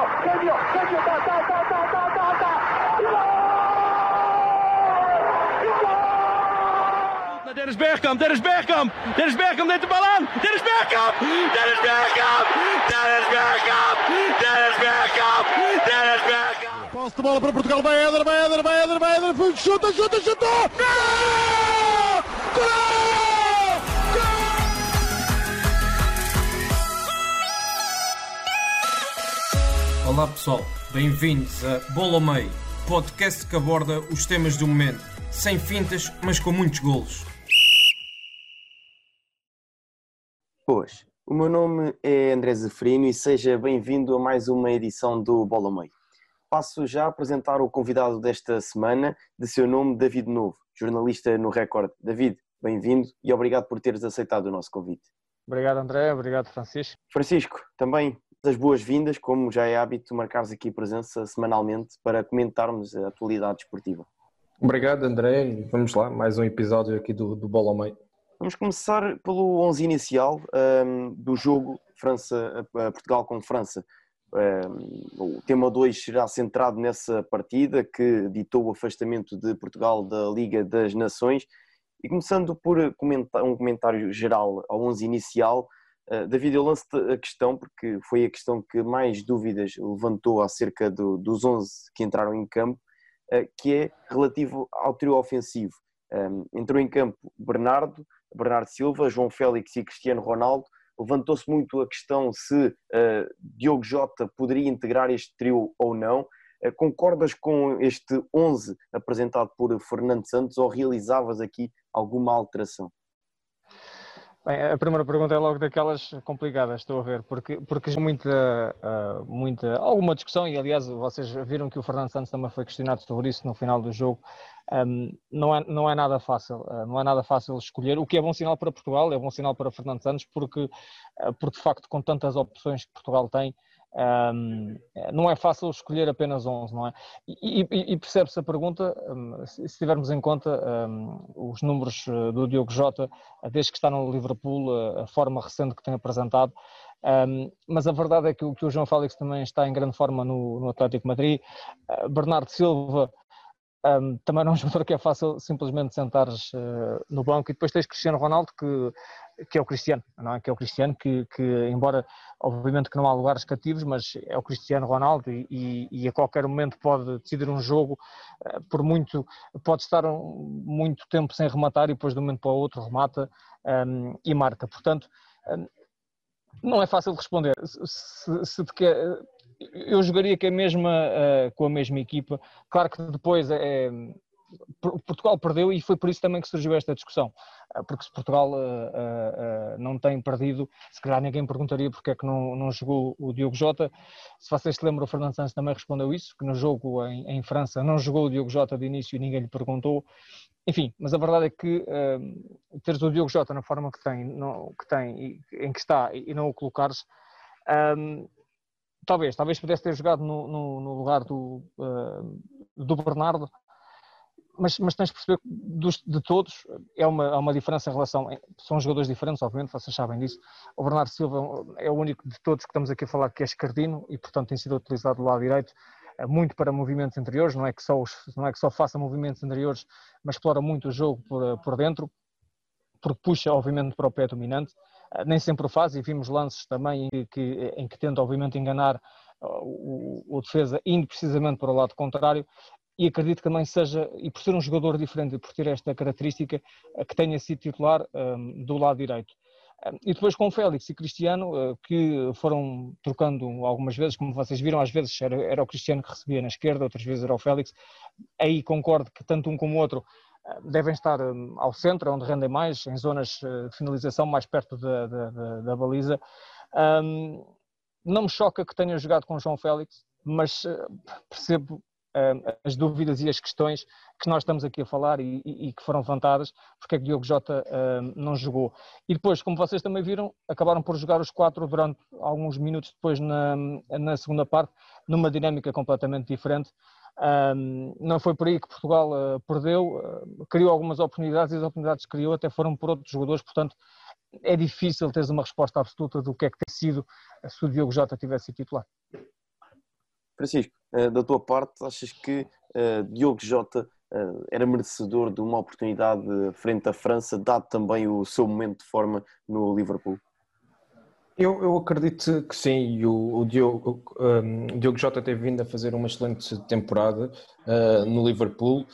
Cambio, cambio, cambio, ta, ta, ta, ta, ta, ta, ta. Dennis Bergkamp, Dennis Bergkamp, Dennis Bergkamp neemt de bal aan. Dennis Bergkamp, Dennis Bergkamp, Dennis Bergkamp, Dennis Bergkamp, Dennis Bergkamp. Posse de bola para Portugal, vai Éder, vai Éder, vai Éder, vai Éder, chuta, chuta, chutou! Gol! Gol! Olá pessoal, bem-vindos a Bola ao Meio, podcast que aborda os temas do momento, sem fintas, mas com muitos golos. Boas, o meu nome é André Zeferino e seja bem-vindo a mais uma edição do Bola ao Meio. Passo já a apresentar o convidado desta semana, de seu nome David Novo, jornalista no Record. David, bem-vindo e obrigado por teres aceitado o nosso convite. Obrigado André, obrigado Francisco. Francisco, também as boas-vindas, como já é hábito, marcares aqui presença semanalmente para comentarmos a atualidade esportiva. Obrigado André vamos lá, mais um episódio aqui do, do Bola ao Meio. Vamos começar pelo 11 inicial um, do jogo França-Portugal com França. Um, o tema 2 será centrado nessa partida que ditou o afastamento de Portugal da Liga das Nações. E começando por comentar, um comentário geral ao 11 inicial, uh, David, eu lanço-te a questão, porque foi a questão que mais dúvidas levantou acerca do, dos 11 que entraram em campo, uh, que é relativo ao trio ofensivo. Um, entrou em campo Bernardo, Bernardo Silva, João Félix e Cristiano Ronaldo. Levantou-se muito a questão se uh, Diogo Jota poderia integrar este trio ou não. Concordas com este 11 apresentado por Fernando Santos ou realizavas aqui alguma alteração? Bem, a primeira pergunta é logo daquelas complicadas, estou a ver, porque, porque muita, uh, muita, alguma discussão, e aliás vocês viram que o Fernando Santos também foi questionado sobre isso no final do jogo, um, não, é, não é nada fácil, uh, não é nada fácil escolher, o que é bom sinal para Portugal, é bom sinal para Fernando Santos, porque, uh, porque de facto com tantas opções que Portugal tem, um, não é fácil escolher apenas 11, não é? E, e, e percebe-se a pergunta, um, se, se tivermos em conta um, os números do Diogo Jota, desde que está no Liverpool, a, a forma recente que tem apresentado, mas a verdade é que o, que o João Félix também está em grande forma no, no Atlético Madrid, uh, Bernardo Silva um, também não é um jogador que é fácil simplesmente sentares uh, no banco. E depois tens Cristiano Ronaldo que, que é o Cristiano, não é? Que é o Cristiano que, que embora obviamente que não há lugares cativos, mas é o Cristiano Ronaldo e, e, a qualquer momento pode decidir um jogo uh, por muito, pode estar um, muito tempo sem rematar e depois de um momento para o outro remata um, e marca. Portanto, não é fácil de responder. Se, se quer, eu jogaria com a mesma, uh, com a mesma equipa. Claro que depois é, Portugal perdeu e foi por isso também que surgiu esta discussão. Uh, porque se Portugal uh, não tem perdido, se calhar ninguém perguntaria porque é que não, não jogou o Diogo Jota. Se vocês se lembram, o Fernando Santos também respondeu isso, que no jogo em, em, França não jogou o Diogo Jota de início e ninguém lhe perguntou. Enfim, mas a verdade é que uh, teres o Diogo Jota na forma que tem, que tem e, em que está e, e não o colocares, um, talvez, talvez pudesse ter jogado no, no, no lugar do, uh, do Bernardo, mas, mas tens de perceber que dos, de todos é uma, há uma diferença em relação. São jogadores diferentes, obviamente, vocês sabem disso. O Bernardo Silva é o único de todos que estamos aqui a falar que é escardino e, portanto, tem sido utilizado do lado direito eh, muito para movimentos interiores, não é que só, não é que só faça movimentos interiores, mas explora muito o jogo por, eh, por dentro, porque puxa, obviamente, para o pé dominante. Ah, nem sempre o faz e vimos lances também em que, em que tenta obviamente enganar o, o, defesa indo precisamente para o lado contrário e acredito que também seja, e por ser um jogador diferente, por ter esta característica, ah, que tenha sido titular um, do lado direito. E depois com o Félix e Cristiano, que foram trocando algumas vezes, como vocês viram, às vezes era, era o Cristiano que recebia na esquerda, outras vezes era o Félix. Aí concordo que tanto um como o outro devem estar ao centro, onde rendem mais, em zonas eh, de finalização mais perto da, da, da baliza. Um, não me choca que tenha jogado com o João Félix, mas eh, percebo as dúvidas e as questões que nós estamos aqui a falar e, e, e que foram levantadas, porque é que Diogo Jota um, não jogou. E depois, como vocês também viram, acabaram por jogar os quatro durante alguns minutos depois na, na segunda parte, numa dinâmica completamente diferente. Um, não foi por aí que Portugal uh, perdeu, uh, criou algumas oportunidades e as oportunidades que criou até foram por outros jogadores, portanto é difícil teres uma resposta absoluta do que é que tem sido se o Diogo Jota tivesse titular. Francisco, da tua parte, achas que uh, Diogo Jota uh, era merecedor de uma oportunidade frente à França, dado também o seu momento de forma no Liverpool? Eu, eu acredito que sim, e o, o Diogo, um, Diogo Jota tem vindo a fazer uma excelente temporada no Liverpool,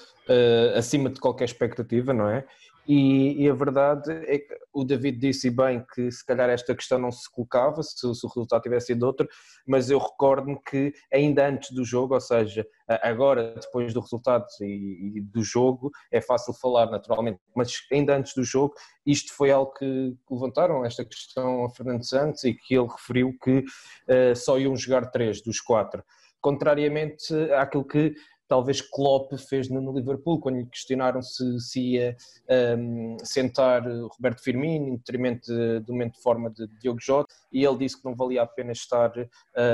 acima de qualquer expectativa, não é? E, e, a verdade é que o David disse bem que se calhar esta questão não se colocava se, se o resultado tivesse sido outro, mas eu recordo-me que ainda antes do jogo, ou seja, agora depois do resultado e, e, do jogo, é fácil falar naturalmente, mas ainda antes do jogo, isto foi algo que levantaram, esta questão a Fernando Santos e que ele referiu que uh, só iam jogar três dos quatro. Contrariamente àquilo que talvez Klopp fez no, Liverpool, quando lhe questionaram se, se ia um, sentar Roberto Firmino, em detrimento do momento de forma de Diogo Jota, e ele disse que não valia a pena estar uh,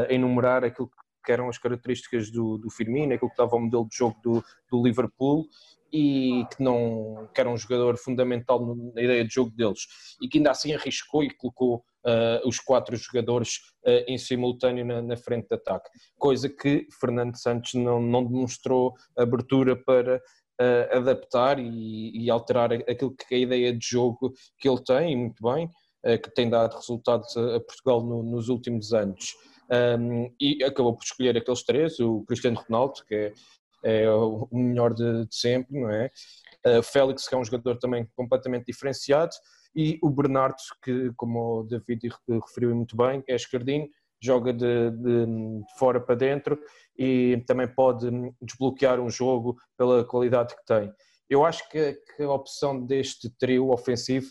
a enumerar aquilo que eram as características do, do Firmino, aquilo que estava o modelo de jogo do, do Liverpool, e que, não, que era um jogador fundamental na ideia de jogo deles. E que ainda assim arriscou e colocou uh, os quatro jogadores uh, em simultâneo na, na, frente de ataque, coisa que Fernando Santos não, não demonstrou abertura para uh, adaptar e, e, alterar aquilo que é a ideia de jogo que ele tem, e muito bem, que tem dado resultados a, a Portugal no, nos últimos anos. Um, e acabou por escolher aqueles três, o Cristiano Ronaldo, que é é o melhor de, de sempre, não é? Uh, Félix, que é um jogador também completamente diferenciado, e o Bernardo, que, como o David referiu muito bem, é esquerdino, joga de, de, de, fora para dentro e também pode desbloquear um jogo pela qualidade que tem. Eu acho que, que a opção deste trio ofensivo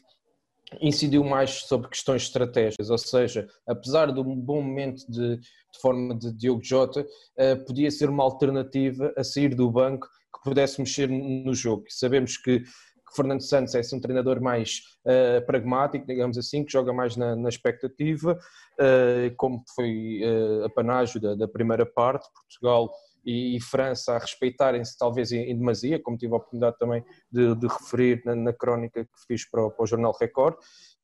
incidiu mais sobre questões estratégicas, ou seja, apesar de um bom momento de, de forma de Diogo Jota, uh, podia ser uma alternativa a sair do banco que pudesse mexer no jogo. Sabemos que, que Fernando Santos é um treinador mais uh, pragmático, digamos assim, que joga mais na, na expectativa, uh, como foi a panágio da, da primeira parte, Portugal e, e França a respeitarem-se talvez em, em, demasia, como tive a oportunidade também de, de referir na, na, crónica que fiz para o, para o Jornal Record,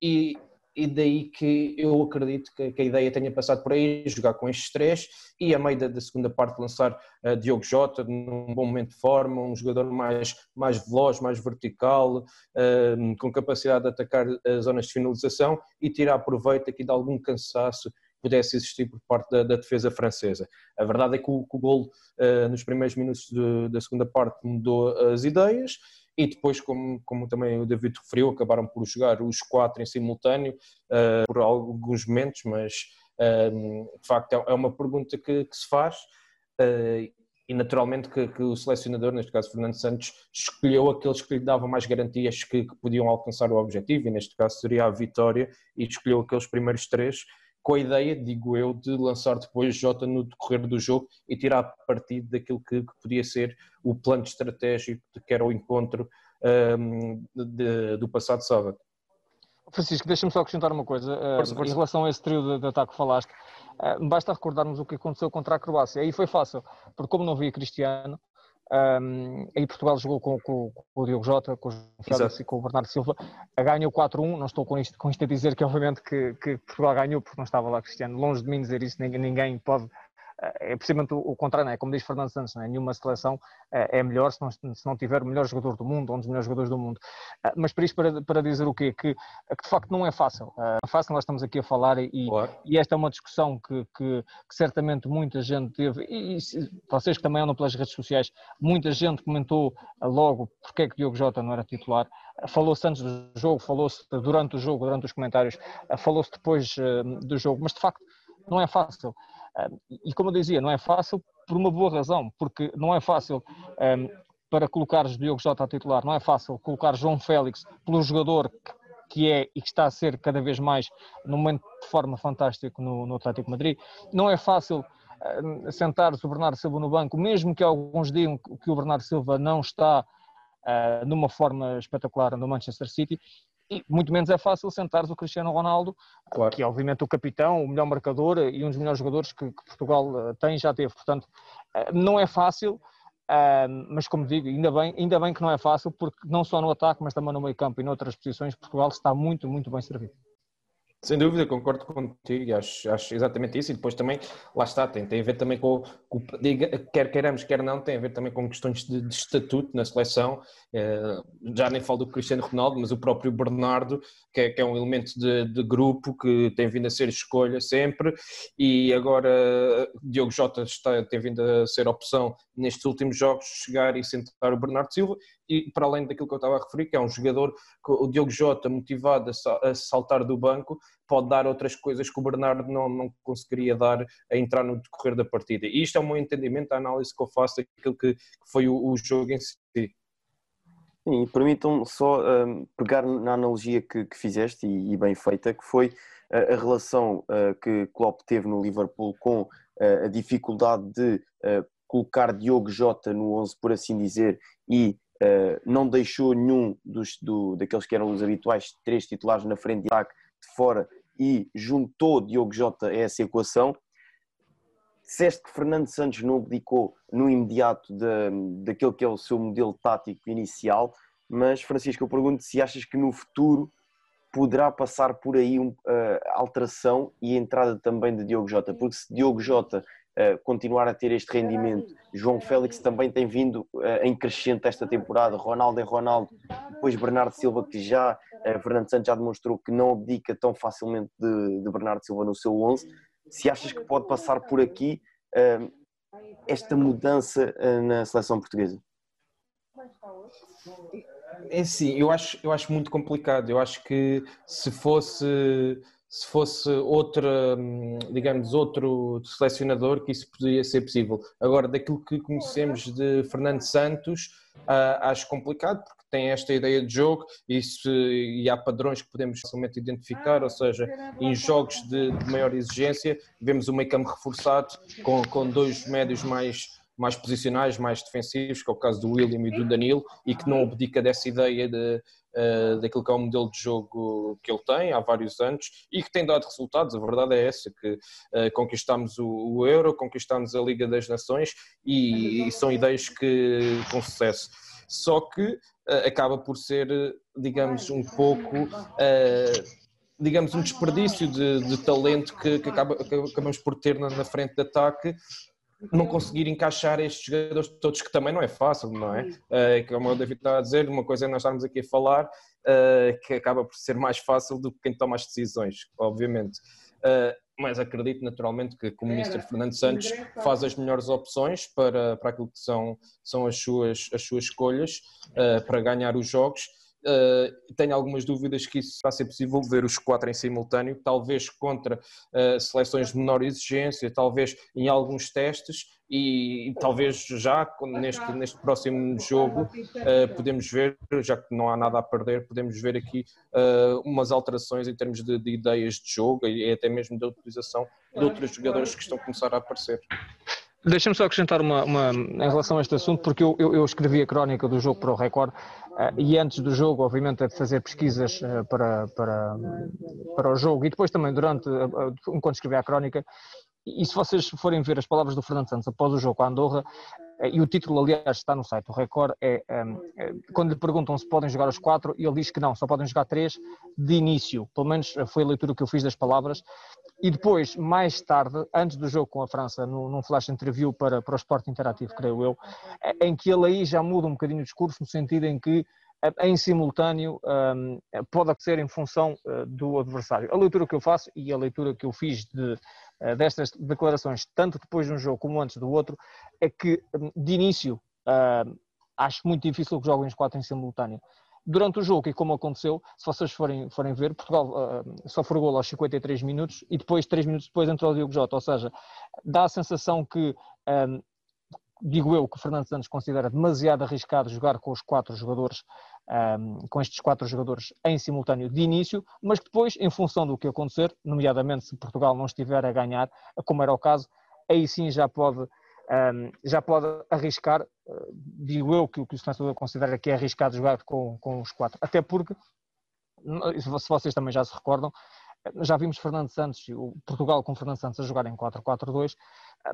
e, e daí que eu acredito que, que, a ideia tenha passado por aí, jogar com estes três e a meio da, da segunda parte lançar uh, Diogo Jota num bom momento de forma, um jogador mais, mais veloz, mais vertical, uh, com capacidade de atacar as zonas de finalização e tirar proveito aqui de algum cansaço pudesse existir por parte da, da defesa francesa. A verdade é que o, que o gol uh, nos primeiros minutos de, da segunda parte mudou as ideias e depois, como, como também o David referiu, acabaram por jogar os quatro em simultâneo uh, por alguns momentos, mas uh, de facto é, é uma pergunta que, que se faz e naturalmente que, que, o selecionador, neste caso Fernando Santos, escolheu aqueles que lhe davam mais garantias que, que, podiam alcançar o objetivo, e neste caso seria a vitória, e escolheu aqueles primeiros três, com a ideia, digo eu, de lançar depois Jota no decorrer do jogo e tirar partido daquilo que, que podia ser o plano estratégico de que era o encontro um, de, do passado sábado. Francisco, deixa-me só acrescentar uma coisa. Força, força. Em relação a esse trio de, de ataque que falaste, uh, basta recordarmos o que aconteceu contra a Croácia. Aí foi fácil, porque como não havia Cristiano, um, aí Portugal jogou com, com, com, o Diogo Jota, com o Félix e com o Bernardo Silva, ganhou 4-1. Não estou com isto, com isto a dizer que, obviamente, que, que, Portugal ganhou porque não estava lá Cristiano. Longe de mim dizer isso, ninguém, ninguém pode é precisamente o, contrário, não é? como diz Fernando Santos, não é? nenhuma seleção é, é melhor se não, se não tiver o melhor jogador do mundo, um dos melhores jogadores do mundo. Ah, mas para isto, para, para dizer o quê? Que, que de facto não é fácil. Ah, é fácil, nós estamos aqui a falar e, claro. e esta é uma discussão que, que, que, certamente muita gente teve, e, e vocês que também andam pelas redes sociais, muita gente comentou logo porque é que Diogo Jota não era titular. Falou-se antes do jogo, falou-se durante o jogo, durante os comentários, falou-se depois do jogo, mas de facto não é fácil. E como eu dizia, não é fácil por uma boa razão, porque não é fácil para colocar Diogo Jota a titular, não é fácil colocar João Félix pelo jogador que é e que está a ser cada vez mais, no momento de forma fantástica no, no Atlético Madrid. Não é fácil uh, sentar o Bernardo Silva no banco, mesmo que alguns digam que o Bernardo Silva não está uh, numa forma espetacular no Manchester City, e muito menos é fácil sentares o Cristiano Ronaldo, claro. que é obviamente o capitão, o melhor marcador e um dos melhores jogadores que, que Portugal eh, tem já teve. Portanto, eh, não é fácil, eh, mas como digo, ainda bem, ainda bem que não é fácil, porque não só no ataque, mas também no meio campo e noutras posições, Portugal está muito, muito bem servido. Sem dúvida, concordo contigo acho, acho exatamente isso. E depois também, lá está, tem, tem a ver também com, com quer queiramos, quer não, tem a ver também com questões de, de estatuto na seleção. Eh, já nem falo do Cristiano Ronaldo, mas o próprio Bernardo, que é, que é um elemento de, de, grupo que tem vindo a ser escolha sempre. E agora Diogo Jota está, tem vindo a ser opção nestes últimos jogos, chegar e sentar o Bernardo Silva e para além daquilo que eu estava a referir, que é um jogador que o Diogo Jota, motivado a saltar do banco, pode dar outras coisas que o Bernardo não, não conseguiria dar a entrar no decorrer da partida. E isto é o meu entendimento, a análise que eu faço daquilo que, foi o, o, jogo em si. Sim, permitam só um, pegar na analogia que, que fizeste e, e, bem feita, que foi a, a relação uh, que Klopp teve no Liverpool com uh, a dificuldade de uh, colocar Diogo Jota no 11, por assim dizer, e não deixou nenhum dos, do, daqueles que eram os habituais três titulares na frente de ataque de fora e juntou Diogo Jota a essa equação. Disseste que Fernando Santos não abdicou no imediato de, daquele que é o seu modelo tático inicial, mas Francisco, eu pergunto se achas que no futuro poderá passar por aí um, uh, alteração e entrada também de Diogo Jota, porque se Diogo Jota continuar a ter este rendimento. João Félix também tem vindo uh, em crescente esta temporada. Ronaldo é Ronaldo, depois Bernardo Silva, que já, uh, Fernando Santos já demonstrou que não abdica tão facilmente de, de Bernardo Silva no seu 11. Se achas que pode passar por aqui uh, esta mudança na seleção portuguesa? É sim, eu acho, eu acho muito complicado. Eu acho que se fosse se fosse outra, hum, digamos, outro selecionador que isso poderia ser possível. Agora, daquilo que conhecemos de Fernando Santos, uh, acho complicado, tem esta ideia de jogo e, se, e há padrões que podemos facilmente identificar, ou seja, em jogos de, de maior exigência, vemos o meio campo reforçado com, com dois médios mais mais posicionais, mais defensivos, que é o caso do William e do Danilo, e que não abdica dessa ideia de, uh, daquilo que é o modelo de jogo que ele tem há vários anos e que tem dado resultados. A verdade é essa, que uh, conquistamos o, o, Euro, conquistamos a Liga das Nações e, e são ideias que com sucesso. Só que acaba por ser, digamos, um pouco digamos, um desperdício de, de talento que, que, acaba, que, acabamos por ter na, na, frente de ataque não conseguir encaixar estes jogadores todos, que também não é fácil, não é? Uh, como o David está a dizer, uma coisa é nós estarmos aqui a falar, uh, que acaba por ser mais fácil do que quem toma as decisões, obviamente. Uh, mas acredito naturalmente que, como o Ministro Fernando Santos faz as melhores opções para, para aquilo que são, são as, suas, as suas escolhas para ganhar os jogos. Uh, tenho algumas dúvidas que isso vai ser possível ver os quatro em simultâneo, talvez contra uh, seleções de menor exigência, talvez em alguns testes e, e talvez já neste, neste próximo jogo uh, podemos ver, já que não há nada a perder, podemos ver aqui umas alterações em termos de, de, ideias de jogo e até mesmo da utilização de outros jogadores que estão a começar a aparecer. Deixa-me só acrescentar uma, uma, em relação a este assunto, porque eu, eu, eu escrevi a crónica do jogo para o Record uh, e antes do jogo, obviamente, é de fazer pesquisas uh, para, para, para o jogo e depois também durante, uh, enquanto escrevi a crónica, e se vocês forem ver as palavras do Fernando Santos após o jogo com a Andorra, e o título, aliás, está no site, o Record, é, é, quando lhe perguntam se podem jogar os quatro, ele diz que não, só podem jogar três de início. Pelo menos foi a leitura que eu fiz das palavras. E depois, mais tarde, antes do jogo com a França, num flash interview para, para o Esporte Interativo, creio eu, em que ele aí já muda um bocadinho o discurso, no sentido em que em simultâneo um, pode acontecer em função do adversário. A leitura que eu faço e a leitura que eu fiz de, destas declarações, tanto depois de um jogo como antes do outro, é que hum, de início uh, acho muito difícil que joguem os quatro em simultâneo durante o jogo, e como aconteceu, se vocês forem, forem ver, Portugal uh, só foi gol aos 53 minutos e depois, 3 minutos depois, entrou o Diogo Jota. Ou seja, dá a sensação que, digo eu, que Fernando Santos considera demasiado arriscado jogar com os quatro jogadores, um, com estes quatro jogadores em simultâneo de início, mas depois, em função do que acontecer, nomeadamente se Portugal não estiver a ganhar, como era o caso, aí sim já pode um, já pode arriscar, uh, digo eu que que o selecionador considera que é arriscado jogar com, com os quatro, até porque, se vocês também já se recordam, já vimos Fernando Santos, o Portugal com Fernando Santos a jogar em 4-4-2,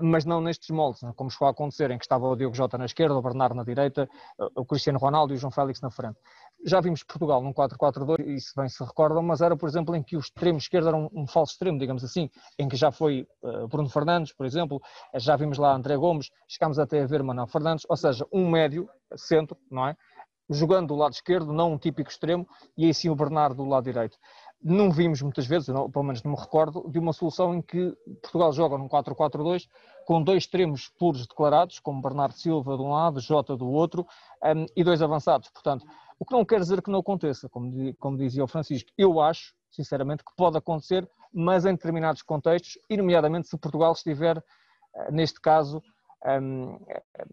mas não nestes moldes, como chegou a acontecer, em que estava o Diogo Jota na esquerda, o Bernardo na direita, o Cristiano Ronaldo e o João Félix na frente. já vimos Portugal num 4-4-2, e se bem se recordam, mas era, por exemplo, em que o extremo esquerdo era um, um falso extremo, digamos assim, em que já foi uh, Bruno Fernandes, por exemplo, já vimos lá André Gomes, chegámos até a ver Manuel Fernandes, ou seja, um médio, centro, não é? Jogando do lado esquerdo, não um típico extremo, e aí sim o Bernardo do lado direito. Não vimos muitas vezes, não, pelo menos não me recordo, de uma solução em que Portugal joga num 4-4-2 com dois extremos puros declarados, como Bernardo Silva de um lado, Jota do outro, um, e dois avançados. Portanto, o que não quer dizer que não aconteça, como, como dizia o Francisco. Eu acho, sinceramente, que pode acontecer, mas em determinados contextos, e nomeadamente se Portugal estiver, eh, neste caso, um,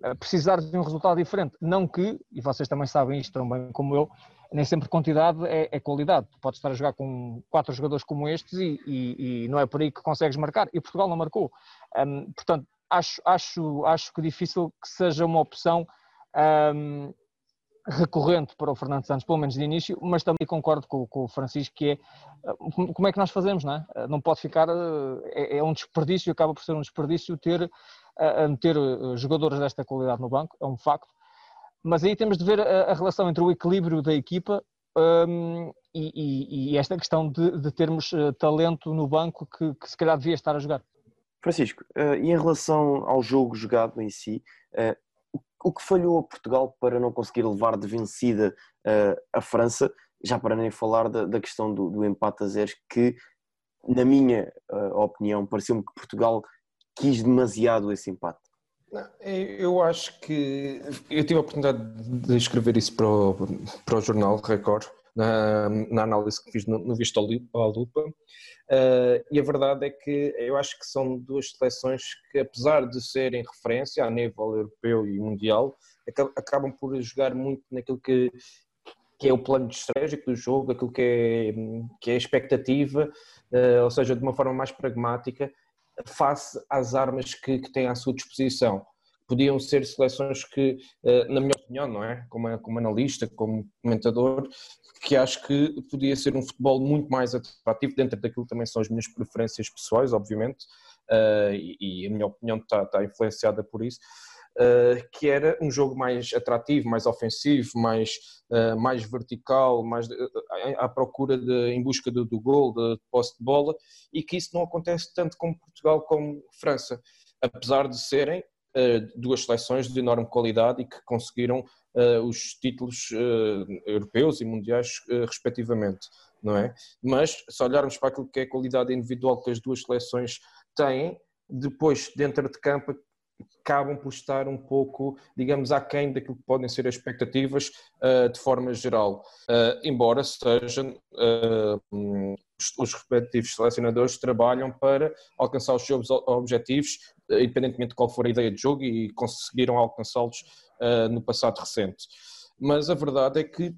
a precisar de um resultado diferente. Não que, e vocês também sabem isto tão bem como eu, nem sempre quantidade é, é qualidade. Tu podes estar a jogar com quatro jogadores como estes e, e, e, não é por aí que consegues marcar. E Portugal não marcou. Um, portanto, acho, acho, acho que difícil que seja uma opção um, recorrente para o Fernando Santos, pelo menos de início, mas também concordo com, com, o Francisco que é como é que nós fazemos, não é? Não pode ficar, é, é um desperdício, acaba por ser um desperdício ter, ter jogadores desta qualidade no banco, é um facto, mas aí temos de ver a, a relação entre o equilíbrio da equipa um, e, e, e, esta questão de, de, termos uh, talento no banco que, que, se calhar devia estar a jogar. Francisco, uh, e em relação ao jogo jogado em si, uh, o que falhou a Portugal para não conseguir levar de vencida a França, já para nem falar da, da questão do, do, empate a zeros, que, na minha opinião, pareceu-me que Portugal quis demasiado esse empate. Eu acho que eu tive a oportunidade de escrever isso para o, para o jornal Record, na, na análise que fiz no, no Visto à Lupa, uh, e a verdade é que eu acho que são duas seleções que, apesar de serem referência a nível europeu e mundial, acabam por jogar muito naquilo que, que é o plano estratégico do jogo, aquilo que é, que é a expectativa, uh, ou seja, de uma forma mais pragmática, face às armas que, que têm à sua disposição. Podiam ser seleções que, eh, na minha opinião, não é? Como, como analista, como comentador, que acho que podia ser um futebol muito mais atrativo, dentro daquilo também são as minhas preferências pessoais, obviamente, eh, e a minha opinião está, está influenciada por isso. Uh, que era um jogo mais atrativo, mais ofensivo, mais, uh, mais vertical, mais uh, à procura de, em busca do, do gol, de posse de bola, e que isso não acontece tanto com Portugal como França, apesar de serem duas seleções de enorme qualidade e que conseguiram os títulos europeus e mundiais respectivamente, não é? Mas se olharmos para aquilo que é a qualidade individual que as duas seleções têm, depois dentro de campo acabam por estar um pouco, digamos, aquém daquilo que podem ser as expectativas uh, de forma geral. Uh, embora sejam uh, os, respectivos selecionadores trabalham para alcançar os seus objetivos, independentemente de qual for a ideia de jogo, e conseguiram alcançá-los no passado recente. Mas a verdade é que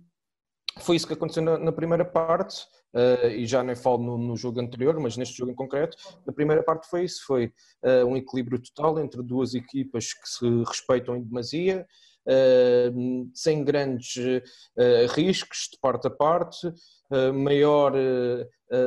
foi isso que aconteceu na, na primeira parte uh, e já nem falo no, no, jogo anterior, mas neste jogo em concreto, na primeira parte foi isso, foi uh, um equilíbrio total entre duas equipas que se respeitam em demasia, uh, sem grandes riscos de parte a parte, maior,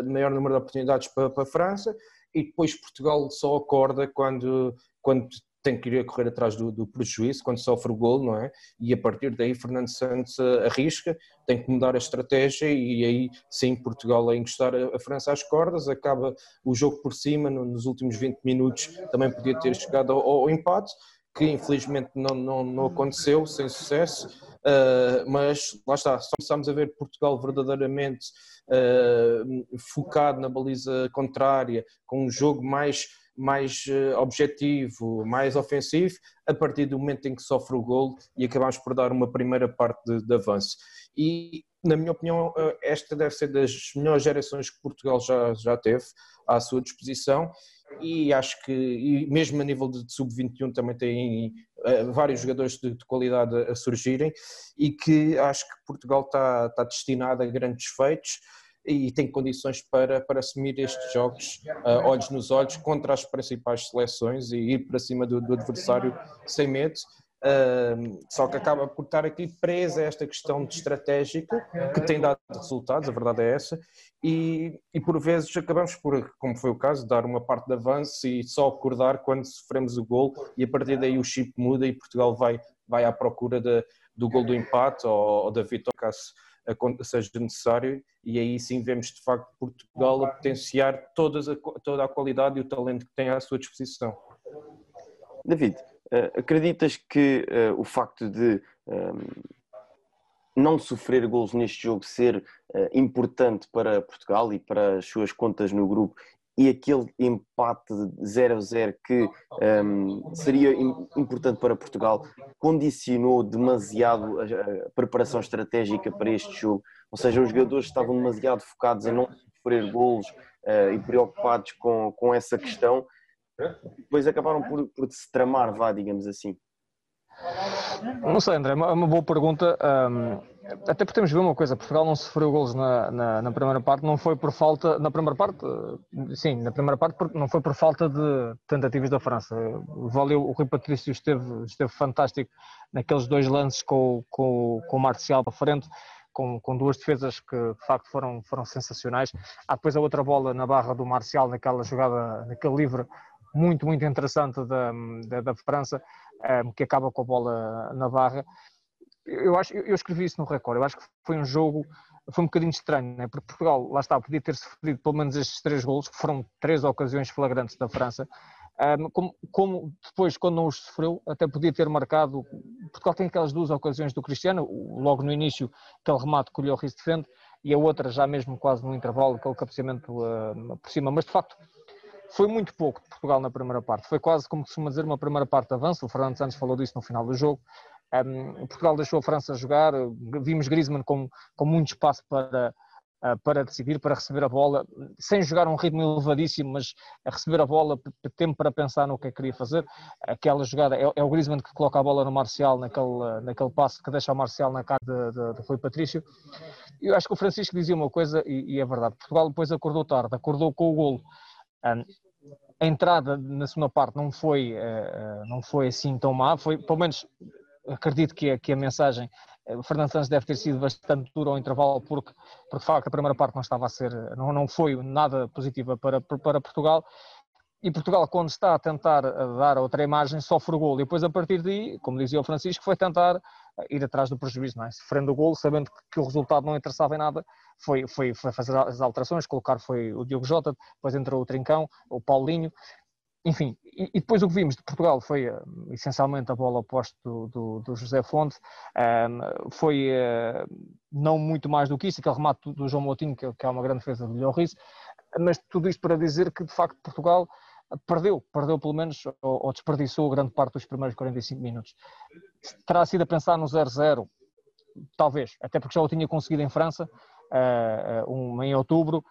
maior número de oportunidades para, para a França, e depois Portugal só acorda quando, quando tem que ir correr atrás do, do, prejuízo quando sofre o gol, não é? E a partir daí Fernando Santos arrisca, tem que mudar a estratégia e aí sim Portugal a encostar a, a França às cordas, acaba o jogo por cima, no, nos últimos 20 minutos também podia ter chegado ao, ao empate, que infelizmente não, não, não aconteceu, sem sucesso, uh, mas lá está, só começámos a ver Portugal verdadeiramente uh, focado na baliza contrária, com um jogo mais mais uh, objetivo, mais ofensivo, a partir do momento em que sofre o gol e acabamos por dar uma primeira parte de, de avanço. E, na minha opinião, uh, esta deve ser das melhores gerações que Portugal já, já teve à sua disposição. E acho que, e mesmo a nível de sub-21 também tem uh, vários jogadores de, de, qualidade a surgirem. E que acho que Portugal está, está destinado a grandes feitos e tem condições para, para assumir estes jogos uh, olhos nos olhos contra as principais seleções e ir para cima do, do adversário sem medo. Uh, só que acaba por estar aqui presa esta questão de estratégica que tem dado resultados, a verdade é essa, e, e por vezes acabamos por, como foi o caso, dar uma parte de avanço e só acordar quando sofremos o gol e a partir daí o chip muda e Portugal vai, vai à procura de, do gol do empate ou, ou da vitória, caso seja necessário e aí sim vemos de facto Portugal a potenciar todas a, toda a qualidade e o talento que tem à sua disposição. David, eh, acreditas que uh, o facto de ehm, não sofrer gols neste jogo ser uh, importante para Portugal e para as suas contas no grupo e aquele empate 0 a 0 que um, ehm, seria importante para Portugal condicionou demasiado a, preparação estratégica para este jogo, ou seja, os jogadores estavam demasiado focados em não sofrer golos uh, e preocupados com, com essa questão depois acabaram por, por se tramar, vá, digamos assim. Não sei, André, é uma boa pergunta. Um, até podemos ver uma coisa: Portugal não sofreu golos na, na, na, primeira parte, não foi por falta. Na primeira parte, sim, na primeira parte, não foi por falta de tentativas da França. Valeu, o Rui Patrício esteve, esteve fantástico naqueles dois lances com, com, com o Marcial para frente. Com, com, duas defesas que de facto foram, foram sensacionais. Há depois a outra bola na barra do Marcial, naquela jogada, naquele livre muito, muito interessante da, da, da França, ehm, que acaba com a bola na barra. Eu, acho, eu escrevi isso no recorde, eu acho que foi um jogo, foi um bocadinho estranho, né? porque Portugal, lá está, podia ter sofrido pelo menos estes três golos, que foram três ocasiões flagrantes da França, um, como, como, depois, quando não os sofreu, até podia ter marcado. Portugal tem aquelas duas ocasiões do Cristiano, logo no início, aquele remate que o Lloris defende, e a outra já mesmo quase no intervalo, aquele cabeceamento uh, por cima. Mas de facto, foi muito pouco de Portugal na primeira parte. Foi quase, como costuma dizer, uma primeira parte de avanço. O Fernando Santos falou disso no final do jogo. Um, Portugal deixou a França jogar. Vimos Griezmann com, com muito espaço para, uh, para decidir, para receber a bola, sem jogar um ritmo elevadíssimo, mas a receber a bola, tempo para pensar no que é que queria fazer. Aquela jogada é, é o Griezmann que coloca a bola no Marcial, naquele, naquele passo que deixa o Marcial na cara de, de, de Rui Patrício. Eu acho que o Francisco dizia uma coisa, e, e é verdade: Portugal depois acordou tarde, acordou com o golo a entrada na segunda parte não foi, eh, não foi assim tão má, foi, pelo menos acredito que a, que a mensagem, eh, Fernando Santos deve ter sido bastante duro ao intervalo porque, porque de facto a primeira parte não estava a ser, não, não foi nada positiva para, para Portugal. E Portugal quando está a tentar dar outra imagem sofre o gol e depois a partir daí, como dizia o Francisco, foi tentar ir atrás do prejuízo, não é? Sofrendo o gol, sabendo que o resultado não interessava em nada, foi, foi, foi fazer as alterações, colocar foi o Diogo Jota, depois entrou o Trincão, o Paulinho, enfim, e, depois o que vimos de Portugal foi uh, essencialmente a bola oposta do, do, do, José Fonte, foi uh, não muito mais do que isso, aquele remate do, João Moutinho, que, que, é uma grande defesa de Lloris, mas tudo isto para dizer que de facto Portugal perdeu, perdeu pelo menos, ou, ou desperdiçou grande parte dos primeiros 45 minutos. Terá sido a pensar no 0-0, talvez, até porque já o tinha conseguido em França, uh, um, em outubro,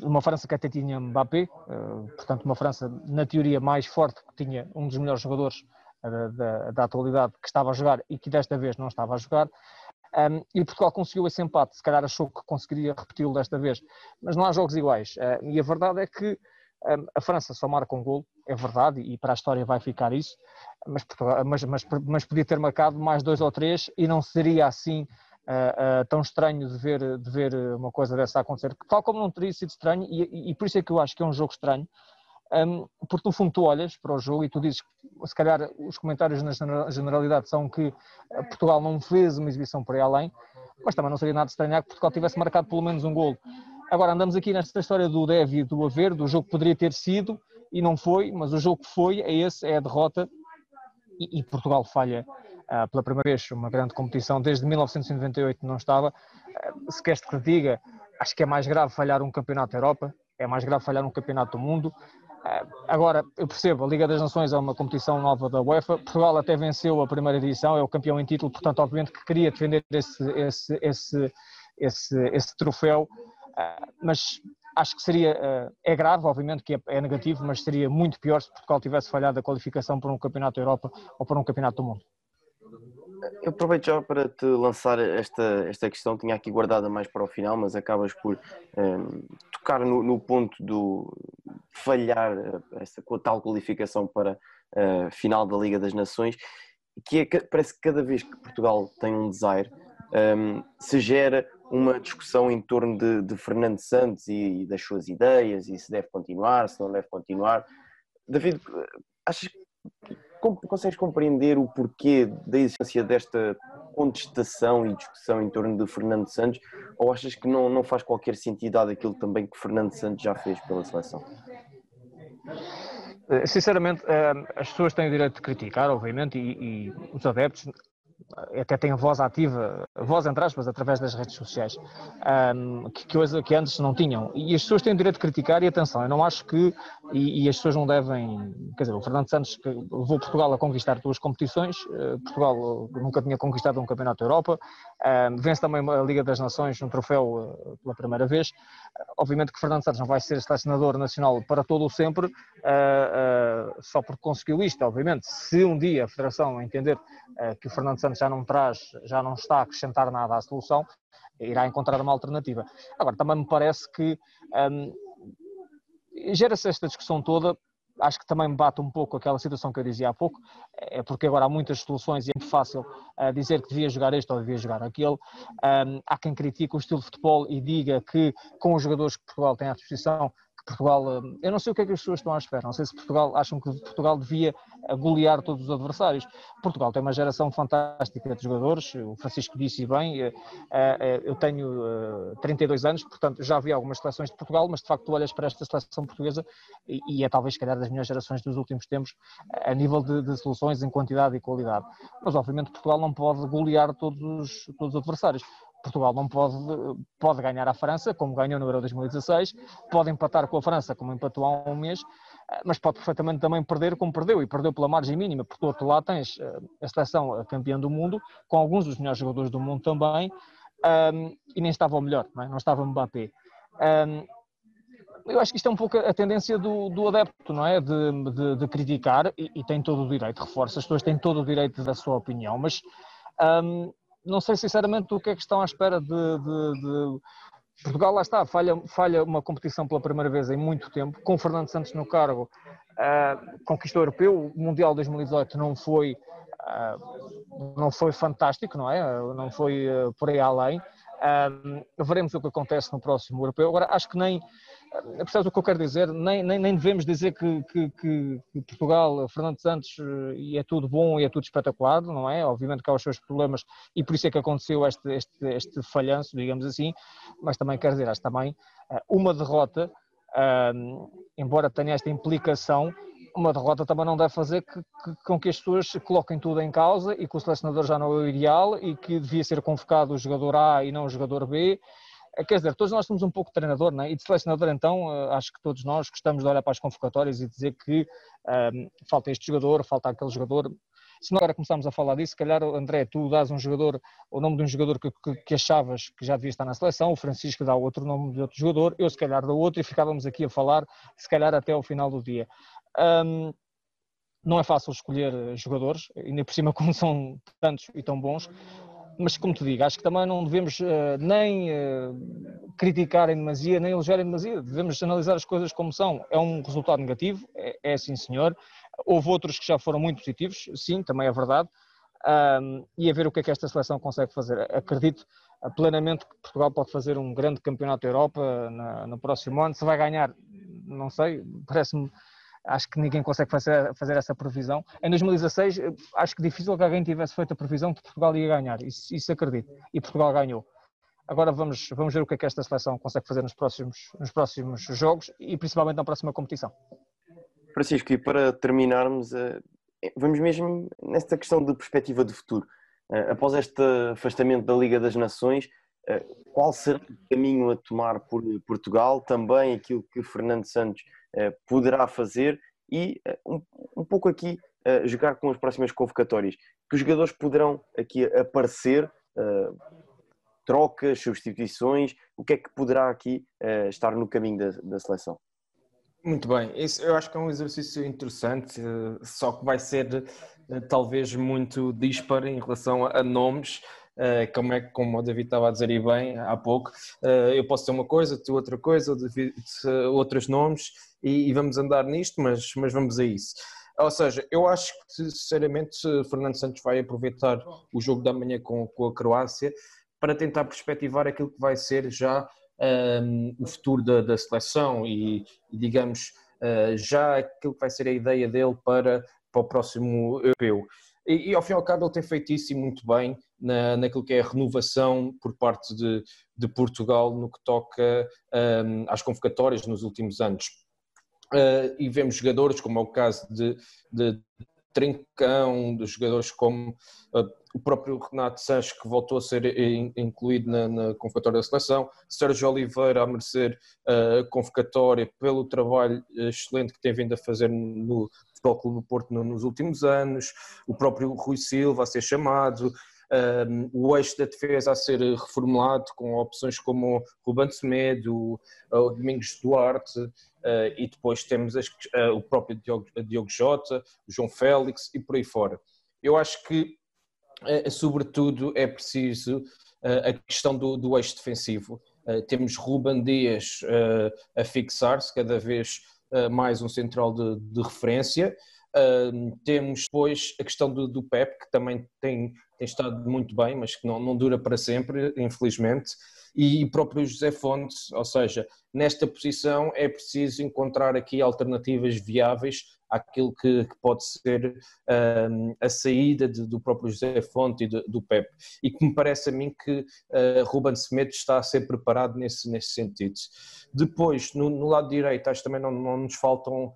uma França que até tinha Mbappé, uh, portanto uma França na teoria mais forte, que tinha um dos melhores jogadores da, da, atualidade que estava a jogar e que desta vez não estava a jogar. Um, e Portugal conseguiu esse empate, se calhar achou que conseguiria repeti-lo desta vez, mas não há jogos iguais. E a verdade é que um, a França só marca um gol, é verdade, e para a história vai ficar isso, mas, mas, mas, mas podia ter marcado mais dois ou três e não seria assim uh, uh, tão estranho de ver, de ver uma coisa dessa acontecer, tal como não teria sido estranho, e, e, por isso é que eu acho que é um jogo estranho, um, porque no fundo tu olhas para o jogo e tu dizes, se calhar os comentários na generalidade são que Portugal não fez uma exibição por aí além, mas também não seria nada estranhar que Portugal tivesse marcado pelo menos um golo. Agora andamos aqui nesta história do deve e do haver, do jogo que poderia ter sido e não foi, mas o jogo que foi é esse, é a derrota e, e Portugal falha pela primeira vez uma grande competição desde 1998 não estava. Uh, se queres que te diga, acho que é mais grave falhar um campeonato da Europa, é mais grave falhar um campeonato do mundo. Uh, agora, eu percebo, a Liga das Nações é uma competição nova da UEFA. Portugal até venceu a primeira edição, é o campeão em título, portanto, obviamente que queria defender esse, esse, esse, esse, esse troféu, mas acho que seria, é grave, obviamente que é, é, negativo, mas seria muito pior se Portugal tivesse falhado a qualificação para um campeonato da Europa ou para um campeonato do mundo. Eu aproveito já para te lançar esta, esta questão, tinha aqui guardada mais para o final, mas acabas por um, ehm, tocar no, no, ponto do falhar eh, essa, com a tal qualificação para a uh, final da Liga das Nações, que é, parece que cada vez que Portugal tem um desaire, um, ehm, se gera uma discussão em torno de, de Fernando Santos e, e, das suas ideias, e se deve continuar, se não deve continuar. David, achas consegues compreender o porquê da existência desta contestação e discussão em torno de Fernando Santos ou achas que não, não faz qualquer sentido dado aquilo também que Fernando Santos já fez pela seleção? Eh, sinceramente, eh, as pessoas têm o direito de criticar, obviamente, e, e os adeptos até têm voz ativa, voz entre aspas, através das redes sociais, um, que, coisa que antes não tinham. E as pessoas têm o direito de criticar, e atenção, eu não acho que, e, e as pessoas não devem, quer dizer, o Fernando Santos que levou Portugal a conquistar duas competições, uh, Portugal nunca tinha conquistado um campeonato da Europa, vence também a Liga das Nações, um troféu uh, pela primeira vez. Uh, obviamente que Fernando Santos não vai ser selecionador nacional para todo o sempre, só porque conseguiu isto, obviamente. Se um dia a Federação entender que o Fernando Santos já não traz, já não está a acrescentar nada à solução, irá encontrar uma alternativa. Agora, também me parece que um, gera-se esta discussão toda acho que também bate um pouco aquela situação que eu dizia há pouco, é porque agora há muitas soluções e é muito fácil uh, dizer que devia jogar este ou devia jogar aquele. Um, há quem critique o estilo de futebol e diga que com os jogadores que Portugal tem à disposição Portugal, eh, eu não sei o que é que as pessoas estão à espera, não sei se Portugal acham que Portugal devia eh, golear todos os adversários. Portugal tem uma geração fantástica de jogadores, o Francisco disse bem, eh, eu tenho 32 anos, portanto já vi algumas seleções de Portugal, mas de facto tu olhas para esta seleção portuguesa e é talvez, se calhar, das melhores gerações dos últimos tempos, a nível de, de soluções em quantidade e qualidade. Mas obviamente Portugal não pode golear todos os, todos os adversários. Portugal não pode, pode ganhar a França, como ganhou no Euro 2016, pode empatar com a França, como empatou há um mês, eh, mas pode perfeitamente também perder como perdeu, e perdeu pela margem mínima, do outro lado tens eh, a seleção campeã do mundo, com alguns dos melhores jogadores do mundo também, um, e nem estava o melhor, não, é? não estava Mbappé. Um, eu acho que isto é um pouco a tendência do, do adepto, não é? De, de, de criticar, e, e, tem todo o direito, reforça, as pessoas têm todo o direito da sua opinião, mas um, não sei sinceramente o que é que estão à espera de, de, de... Portugal lá está, falha, falha uma competição pela primeira vez em muito tempo, com Fernando Santos no cargo, uh, conquistou o europeu, o Mundial 2018 não foi, uh, não foi fantástico, não é? Não foi uh, por aí além. veremos o que acontece no próximo europeu. Agora, acho que nem percebes o que eu quero dizer? Nem, nem, nem devemos dizer que, que, que, Portugal, Fernando Santos, eh, é tudo bom e é tudo espetacular, não é? Obviamente que há os seus problemas e por isso é que aconteceu este, este, este falhanço, digamos assim, mas também quero dizer, acho também eh, uma derrota, um, embora tenha esta implicação, uma derrota também não deve fazer que, que, com que as pessoas coloquem tudo em causa e que o selecionador já não é o ideal e que devia ser convocado o jogador A e não o jogador B quer dizer, todos nós temos um pouco treinador né? e de selecionador, então eh, acho que todos nós gostamos de olhar para as convocatórias e dizer que um, ehm, falta este jogador, falta aquele jogador. Se agora começarmos a falar disso, se calhar, André, tu dás um jogador, o nome de um jogador que, que, que, achavas que já devia estar na seleção, o Francisco dá outro nome de outro jogador, eu se calhar dou outro e ficávamos aqui a falar, se calhar até ao final do dia. Um, ehm, não é fácil escolher jogadores, ainda por cima como são tantos e tão bons, mas como te digo, acho que também não devemos uh, nem uh, criticar em demasia, nem elogiar em demasia, devemos analisar as coisas como são. É um resultado negativo, é, é sim senhor. Houve outros que já foram muito positivos, sim, também é verdade. Um, e a ver o que é que esta seleção consegue fazer. Acredito plenamente que Portugal pode fazer um grande campeonato da Europa na, no próximo ano. Se vai ganhar, não sei, parece-me acho que ninguém consegue fazer, fazer essa previsão. Em 2016, acho que difícil que alguém tivesse feito a previsão que Portugal ia ganhar, isso, isso acredito, e Portugal ganhou. Agora vamos, vamos ver o que é que esta seleção consegue fazer nos próximos, nos próximos jogos e principalmente na próxima competição. Francisco, e para terminarmos, eh, vamos mesmo nesta questão de perspectiva de futuro. Eh, após este afastamento da Liga das Nações, eh, qual será o caminho a tomar por Portugal? Também aquilo que Fernando Santos eh, poderá fazer e eh, um, um pouco aqui eh, jogar com as próximas convocatórias, que os jogadores poderão aqui aparecer, trocas, substituições, o que é que poderá aqui estar no caminho da, da seleção? Muito bem, Isso, eu acho que é um exercício interessante, só que vai ser talvez muito disparo em relação a nomes, como é que, como o David estava a dizer e bem há pouco, eu posso ser uma coisa, tu outra coisa, outros nomes, e, vamos andar nisto, mas, mas vamos a isso. Ou seja, eu acho que, sinceramente, Fernando Santos vai aproveitar o jogo da manhã com, com a Croácia para tentar perspectivar aquilo que vai ser já um, o futuro da, da seleção e, digamos, uh, já aquilo que vai ser a ideia dele para, para o próximo europeu. E, e, ao fim e ao cabo ele tem feito isso e muito bem na, naquilo que é a renovação por parte de, de Portugal no que toca um, às convocatórias nos últimos anos. Uh, e vemos jogadores, como é o caso de, de Trincão, de jogadores como uh, o próprio Renato Sanches, que voltou a ser incluído na, na convocatória da seleção, Sérgio Oliveira a merecer a uh, convocatória pelo trabalho excelente que tem vindo a fazer no Futebol Clube do Porto no, nos últimos anos, o próprio Rui Silva a ser chamado, um, o eixo da defesa a ser reformulado com opções como Ruben Semedo, o Domingos Duarte, uh, e depois temos as, uh, o próprio Diogo, Diogo Jota, o João Félix e por aí fora. Eu acho que, uh, sobretudo, é preciso a questão do, do eixo defensivo. temos Ruben Dias a fixar-se cada vez mais um central de, de referência. Uh, temos depois a questão do, do PEP, que também tem, tem estado muito bem, mas que não, não dura para sempre, infelizmente, e próprio José Fontes, ou seja, nesta posição é preciso encontrar aqui alternativas viáveis àquilo que, que pode ser a saída de, do próprio José Fonte e de, do Pep. E que me parece a mim que uh, Ruben Semedo está a ser preparado nesse, nesse sentido. Depois, no, no lado direito, acho que também não, não nos faltam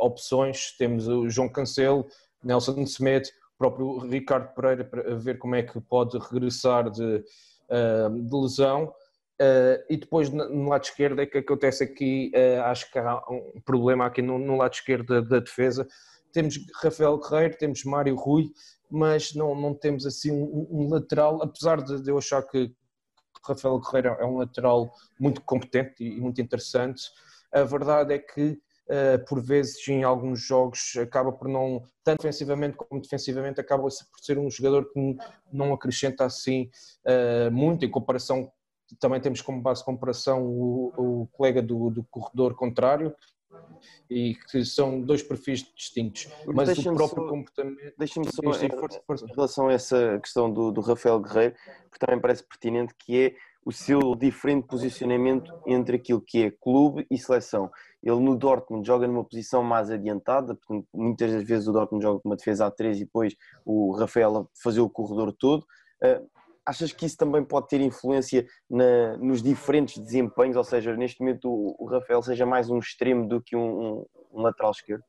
opções. Temos o João Cancelo, Nelson Semedo, o próprio Ricardo Pereira para ver como é que pode regressar de, uh, de lesão. Uh, e depois no lado esquerdo é que acontece aqui, acho que há um problema aqui no, no lado esquerdo da, da, defesa. Temos Rafael Guerreiro, temos Mário Rui, mas não, não temos assim um, um lateral, apesar de, de eu achar que Rafael Guerreiro é um lateral muito competente e muito interessante. A verdade é que por vezes em alguns jogos acaba por não, tanto ofensivamente como defensivamente, acaba por ser um jogador que não acrescenta assim uh, muito em comparação, também temos como base de comparação o, o colega do, do, corredor contrário e que são dois perfis distintos, mas o próprio só, comportamento... Deixa-me só, em, em, relação a essa questão do, do Rafael Guerreiro, que também parece pertinente, que é o seu diferente posicionamento entre aquilo que é clube e seleção. Ele no Dortmund joga numa posição mais adiantada, portanto, muitas das vezes o Dortmund joga com uma defesa a 3 e depois o Rafael fazer o corredor todo. Uh, achas que isso também pode ter influência na, nos diferentes desempenhos, ou seja, neste momento o, o Rafael seja mais um extremo do que um, um, um lateral esquerdo?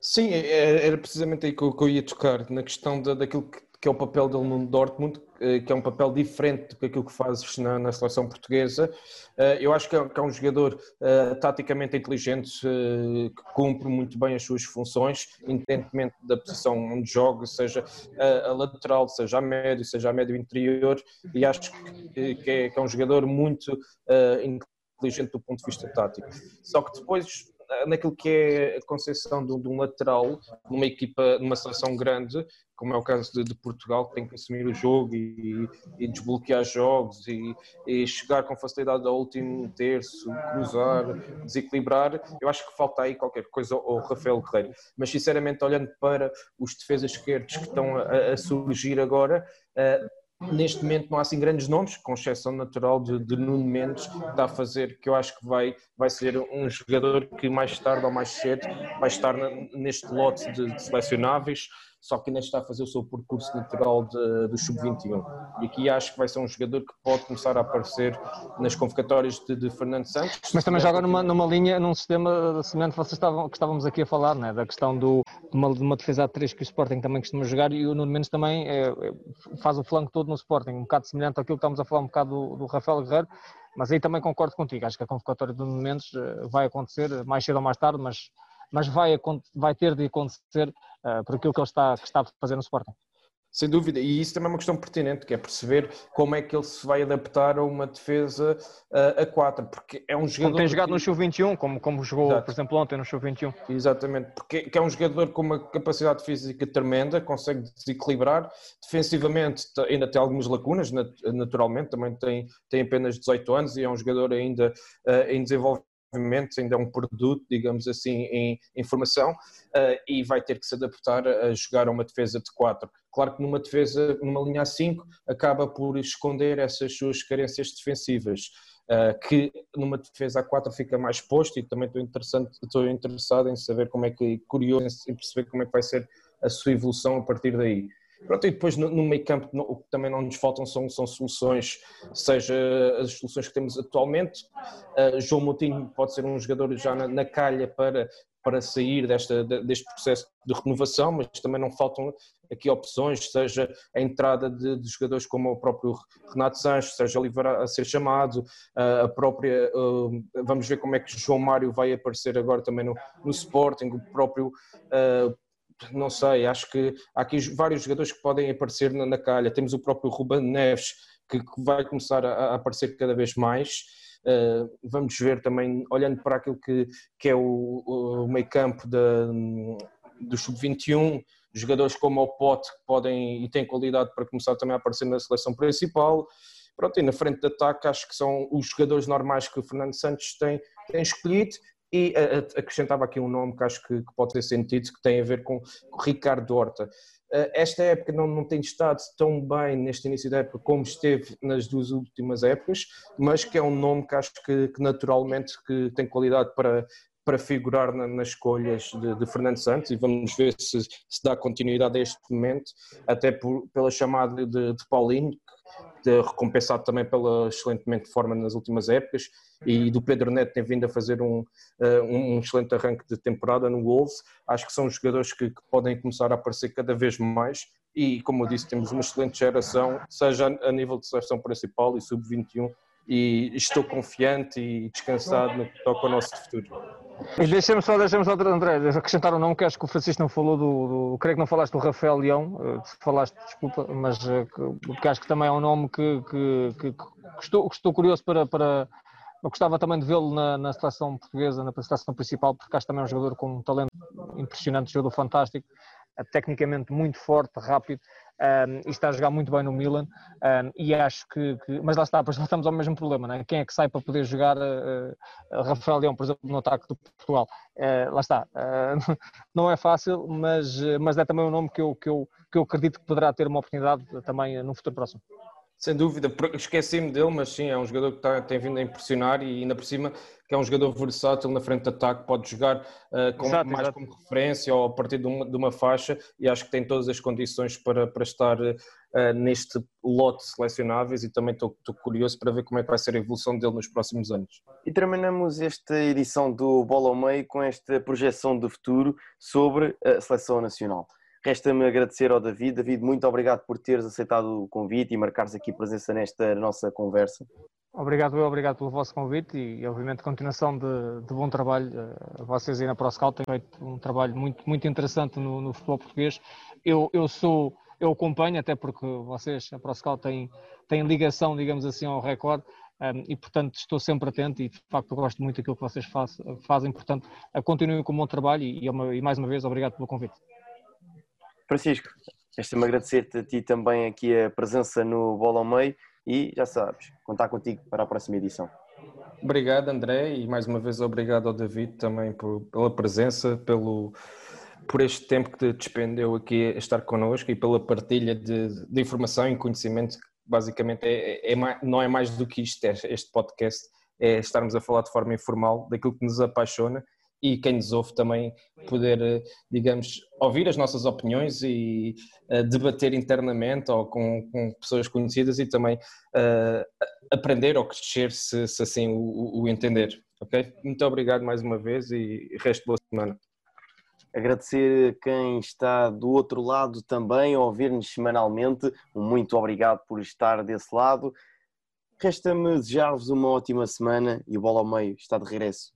Sim, é, é, era precisamente aí que eu ia tocar, na questão da, daquilo que que é o papel dele no Dortmund, eh, que é um papel diferente do que aquilo que fazes na, na seleção portuguesa. Eh, eu acho que é, que é um jogador uh, taticamente inteligente, uh, que cumpre muito bem as suas funções, independentemente da posição onde joga, seja a, a lateral, seja a médio, seja a médio interior, e acho que, que, é, que é, um jogador muito uh, inteligente do ponto de vista tático. Só que depois naquilo que é a concepção de, de, um lateral numa equipa, numa seleção grande, como é o caso de, de Portugal, que tem que assumir o jogo e, e desbloquear jogos e, e, chegar com facilidade ao último terço, cruzar, desequilibrar. Eu acho que falta aí qualquer coisa ao Rafael Guerreiro. Mas, sinceramente, olhando para os defesas esquerdos que estão a, a surgir agora, uh, Neste momento não há assim grandes nomes, com exceção natural de, de Nuno Mendes, que está a fazer, que eu acho que vai, vai ser um jogador que mais tarde ou mais cedo vai estar neste lote de, de selecionáveis só que ainda está a fazer o seu percurso natural do Sub-21. E aqui acho que vai ser um jogador que pode começar a aparecer nas convocatórias de, de Fernando Santos. Mas também joga numa, numa linha, num sistema semelhante que vocês estavam, que estávamos aqui a falar, né? da questão do, de, uma, de uma defesa a 3 que o Sporting também costuma jogar e o Nuno Mendes também é, é, faz o flanco todo no Sporting, um bocado semelhante àquilo que estamos a falar um bocado do, do Rafael Guerreiro, mas aí também concordo contigo, acho que a convocatória do Nuno Mendes eh, vai acontecer mais cedo ou mais tarde, mas mas vai, vai ter de acontecer uh, por aquilo que ele está, que está a fazer no Sporting. Sem dúvida, e isso também é uma questão pertinente, que é perceber como é que ele se vai adaptar a uma defesa uh, a 4, porque é um jogador... Como tem jogado no Sub-21, como, como jogou, Exato. por exemplo, ontem no Sub-21. Exatamente, porque é um jogador com uma capacidade física tremenda, consegue desequilibrar, defensivamente ainda tem algumas lacunas, naturalmente, também tem, tem apenas 18 anos e é um jogador ainda uh, em desenvolvimento ainda é um produto, digamos assim, em, em formação uh, e vai ter que se adaptar a jogar a uma defesa de 4. Claro que numa defesa, numa linha a 5, acaba por esconder essas suas carências defensivas. Uh, que numa defesa a 4 fica mais exposto e também estou, interessante, estou interessado em saber como é que, curioso em perceber como é que vai ser a sua evolução a partir daí. Pronto, e depois no, no meio campo o que também não nos faltam são, são soluções, seja as soluções que temos atualmente. Uh, João Moutinho pode ser um jogador já na, na calha para, para sair desta, deste processo de renovação, mas também não faltam aqui opções, seja a entrada de, de jogadores como o próprio Renato Sanches, seja Oliveira a ser chamado, a própria, vamos ver como é que João Mário vai aparecer agora também no, no Sporting, o próprio não sei, acho que há aqui vários jogadores que podem aparecer na, na calha. Temos o próprio Ruben Neves, que, que vai começar a, a, aparecer cada vez mais. Uh, vamos ver também, olhando para aquilo que, que é o, o meio campo do Sub-21, jogadores como o Pote que podem e têm qualidade para começar também a aparecer na seleção principal. Pronto, e na frente de ataque acho que são os jogadores normais que o Fernando Santos tem, tem escolhido e acrescentava aqui um nome que acho que, que pode ter sentido, que tem a ver com, Ricardo Horta. Esta época não, não tem estado tão bem neste início da época como esteve nas duas últimas épocas, mas que é um nome que acho que, que naturalmente que tem qualidade para, para figurar na, nas escolhas de, de, Fernando Santos e vamos ver se, se dá continuidade a este momento, até por, pela chamada de, de Paulinho, recompensado também pela excelentemente forma nas últimas épocas, e do Pedro Neto tem vindo a fazer um, uh, um excelente arranque de temporada no Wolves. Acho que são jogadores que, que podem começar a aparecer cada vez mais. E, como eu disse, temos uma excelente geração, seja a nível de seleção principal e sub-21, e estou confiante e descansado no que toca ao nosso futuro. Deixemos só, deixemos só, André, acrescentar um nome que acho que o Francisco não falou do, do creio que não falaste do Rafael Leão, eh, falaste, desculpa, mas eh, que, acho que também é um nome que, que, que, que estou, estou, curioso para, para eu gostava também de vê-lo na, na, seleção portuguesa, na seleção principal, porque acho também um jogador com um talento impressionante, jogador fantástico, eh, tecnicamente muito forte, rápido, um, e está a jogar muito bem no Milan um, e acho que, que, mas lá está, pois estamos ao mesmo problema, é? quem é que sai para poder jogar uh, Rafael Leão, por exemplo, no ataque do Portugal, uh, lá está, uh, não é fácil, mas, mas é também um nome que eu, que, eu, que eu acredito que poderá ter uma oportunidade também no futuro próximo. Sem dúvida, esqueci-me dele, mas sim, é um jogador que está, tem vindo a impressionar e ainda por cima que é um jogador versátil na frente de ataque, pode jogar uh, com, exato, mais exato. como referência ou a partir de uma, de uma, faixa e acho que tem todas as condições para, para estar uh, neste lote selecionáveis e também estou, estou, curioso para ver como é que vai ser a evolução dele nos próximos anos. E terminamos esta edição do Bola ao Meio com esta projeção de futuro sobre a seleção nacional. Resta-me agradecer ao David. David, muito obrigado por teres aceitado o convite e marcares aqui presença nesta nossa conversa. Obrigado, eu, obrigado pelo vosso convite e, obviamente, continuação de, de bom trabalho. Vocês aí na ProScout têm feito um trabalho muito, muito interessante no, no futebol português. Eu, eu sou, eu acompanho, até porque vocês, a ProScout, têm, têm ligação, digamos assim, ao recorde. Um, e portanto estou sempre atento e de facto gosto muito daquilo que vocês faz, fazem, portanto continuem com o bom trabalho e, e, mais uma vez obrigado pelo convite. Francisco, resta-me agradecer-te a ti também aqui a presença no Bola ao Meio e já sabes, contar contigo para a próxima edição. Obrigado André e mais uma vez obrigado ao David também por, pela presença, pelo, por este tempo que te despendeu aqui a estar connosco e pela partilha de, de informação e conhecimento basicamente é, é, é, não é mais do que isto, é, este podcast, é estarmos a falar de forma informal daquilo que nos apaixona e quem nos ouve também poder, eh, digamos, ouvir as nossas opiniões e uh, debater internamente ou com, com, pessoas conhecidas e também uh, aprender ou crescer se, se assim o, o, entender. Ok? Muito obrigado mais uma vez e resto boa semana. Agradecer quem está do outro lado também a ouvir-nos semanalmente. Muito obrigado por estar desse lado. Resta-me desejar-vos uma ótima semana e o Bola ao Meio está de regresso